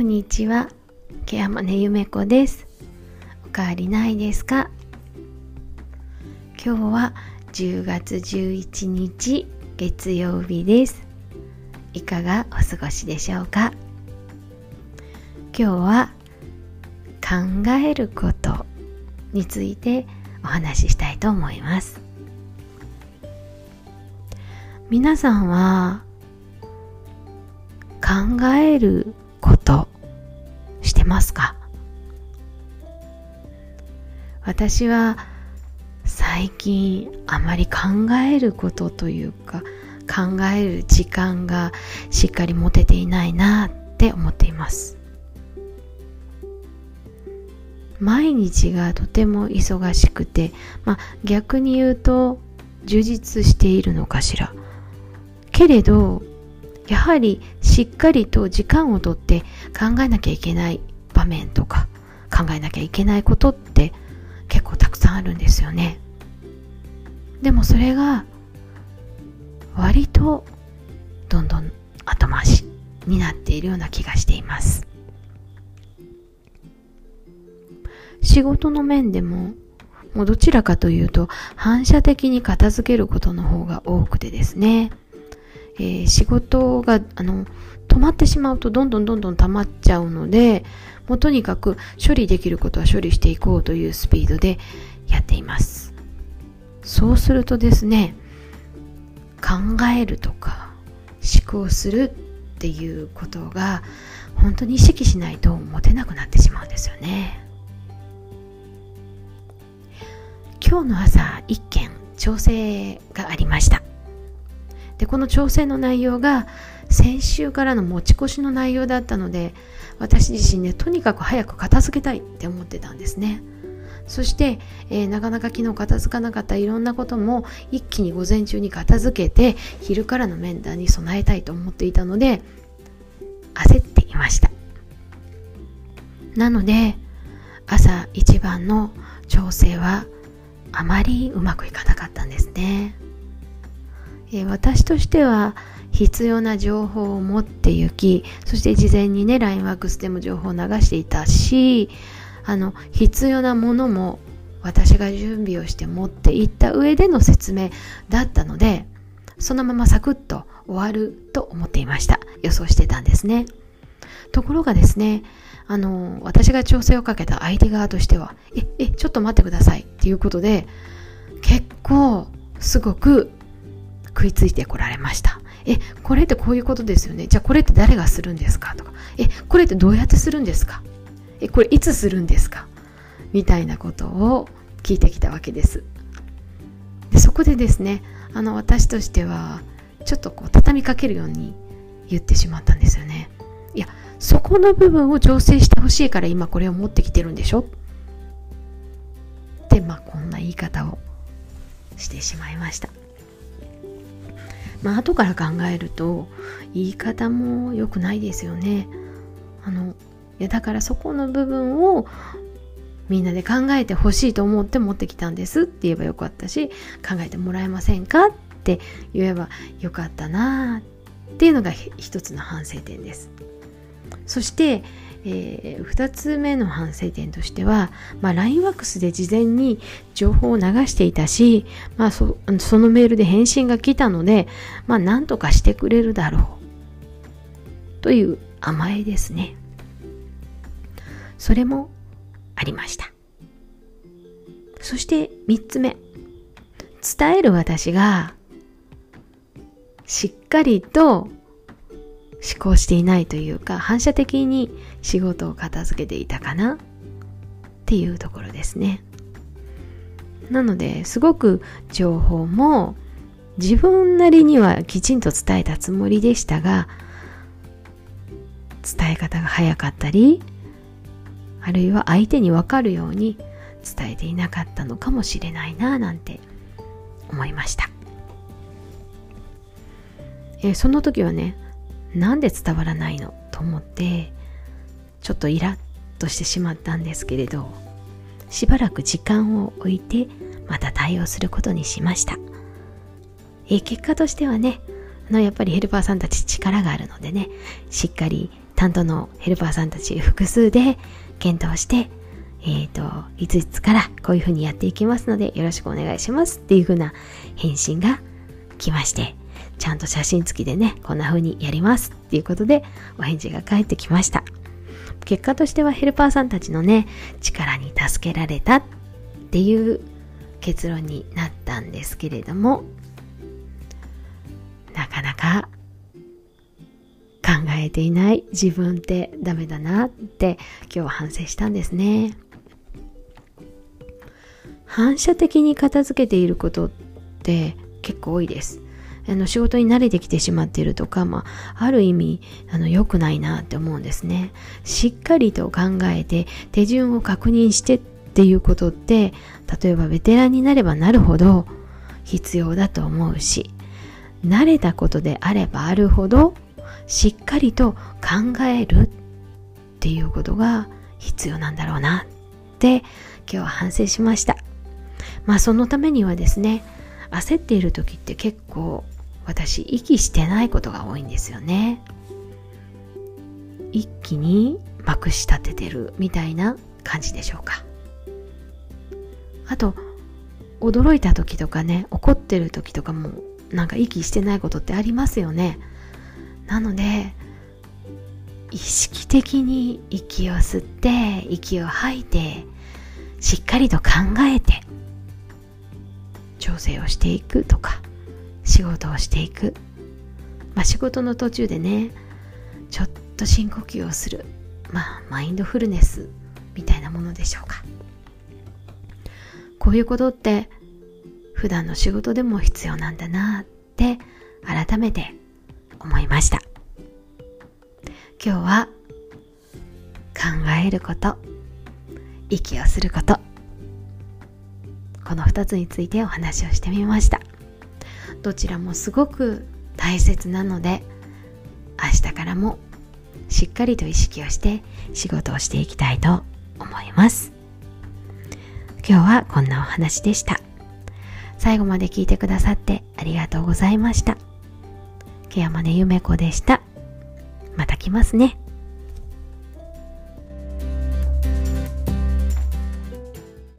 こんにちは。ケ山根ゆめ子です。おかわりないですか？今日は10月11日月曜日です。いかがお過ごしでしょうか？今日は考えることについてお話ししたいと思います。皆さんは考えるますか？私は最近あまり考えることというか考える時間がしっかり持てていないなって思っています。毎日がとても忙しくて、まあ、逆に言うと充実しているのかしら。けれどやはりしっかりと時間をとって考えなきゃいけない。場面とか考えなきゃいけないことって結構たくさんあるんですよね。でもそれが割とどんどん後回しになっているような気がしています。仕事の面でももうどちらかというと反射的に片付けることの方が多くてですね。えー、仕事があの止まってしまうとどんどんどんどん溜まっちゃうのでもうとにかく処理できることは処理していこうというスピードでやっています。そうするとですね考えるとか思考するっていうことが本当に意識しないと持てなくなってしまうんですよね。今日の朝一件調整がありました。でこの調整の内容が先週からの持ち越しの内容だったので私自身ねとにかく早く片付けたいって思ってたんですね。そして、えー、なかなか昨日片付かなかったいろんなことも一気に午前中に片付けて昼からの面談に備えたいと思っていたので焦っていました。なので朝一番の調整はあまりうまくいかなかったんですね。え私としては必要な情報を持って行きそして事前にね LINE ワークスでも情報を流していたしあの必要なものも私が準備をして持っていった上での説明だったのでそのままサクッと終わると思っていました。予想してたんですね。ところがですねあの私が調整をかけた相手側としてはええちょっと待ってくださいっていうことで結構すごく食いついてこられました。え、これってこういうことですよね。じゃあこれって誰がするんですか？とか。え、これってどうやってするんですか？え、これいつするんですか？みたいなことを聞いてきたわけです。でそこでですね、あの私としてはちょっとこう畳みかけるように言ってしまったんですよね。いや、そこの部分を調整してほしいから今これを持ってきてるんでしょ？って、まあこんな言い方をしてしまいました。まあ後から考えると言い方も良くないですよね。あのいやだからそこの部分をみんなで考えてほしいと思って持ってきたんですって言えばよかったし考えてもらえませんかって言えばよかったなっていうのが一つの反省点です。そしてえー、2つ目の反省点としては、まあ、LINEWAX で事前に情報を流していたし、まあそ、そのメールで返信が来たので、まあ、なんとかしてくれるだろうという甘えですね。それもありました。そして3つ目。伝える私がしっかりと思考していないというか反射的に仕事を片付けていたかな？っていうところですね。なのですごく情報も自分なりにはきちんと伝えたつもりでしたが伝え方が早かったりあるいは相手に分かるように伝えていなかったのかもしれないななんて思いました。えその時はねなんで伝わらないの？と思ってちょっとイラッとしてしまったんですけれどしばらく時間を置いてまた対応することにしました。え結果としてはねあのやっぱりヘルパーさんたち力があるのでねしっかり担当のヘルパーさんたち複数で検討して、えっ、ー、と、いついつからこういうふうにやっていきますのでよろしくお願いしますっていうふうな返信が来まして、ちゃんと写真付きでね、こんな風にやりますっていうことでお返事が返ってきました。結果としてはヘルパーさんたちのね、力に助けられたっていう結論になったんですけれども、なかなか考えていない自分ってダメだなって今日は反省したんですね。反射的に片付けていることって結構多いです。あの仕事に慣れてきてしまっているとか、まあ、ある意味あの良くないなって思うんですね。しっかりと考えて手順を確認してっていうことって例えばベテランになればなるほど必要だと思うし慣れたことであればあるほどしっかりと考えるっていうことが必要なんだろうなって今日は反省しました。まあそのためにはですね焦っている時って結構私息してないことが多いんですよね。一気にまくし立ててるみたいな感じでしょうか。あと驚いた時とかね怒ってる時とかもなんか息してないことってありますよね。なので意識的に息を吸って息を吐いてしっかりと考えて調整をしていくとか。仕事をしていく、まあ、仕事の途中でねちょっと深呼吸をする。まあマインドフルネスみたいなものでしょうか。こういうことって普段の仕事でも必要なんだなって改めて思いました。今日は考えること息をすること。この2つについてお話をしてみました。どちらもすごく大切なので明日からもしっかりと意識をして仕事をしていきたいと思います。今日はこんなお話でした。最後まで聞いてくださってありがとうございました。ケアマネゆめこでした。また来ますね。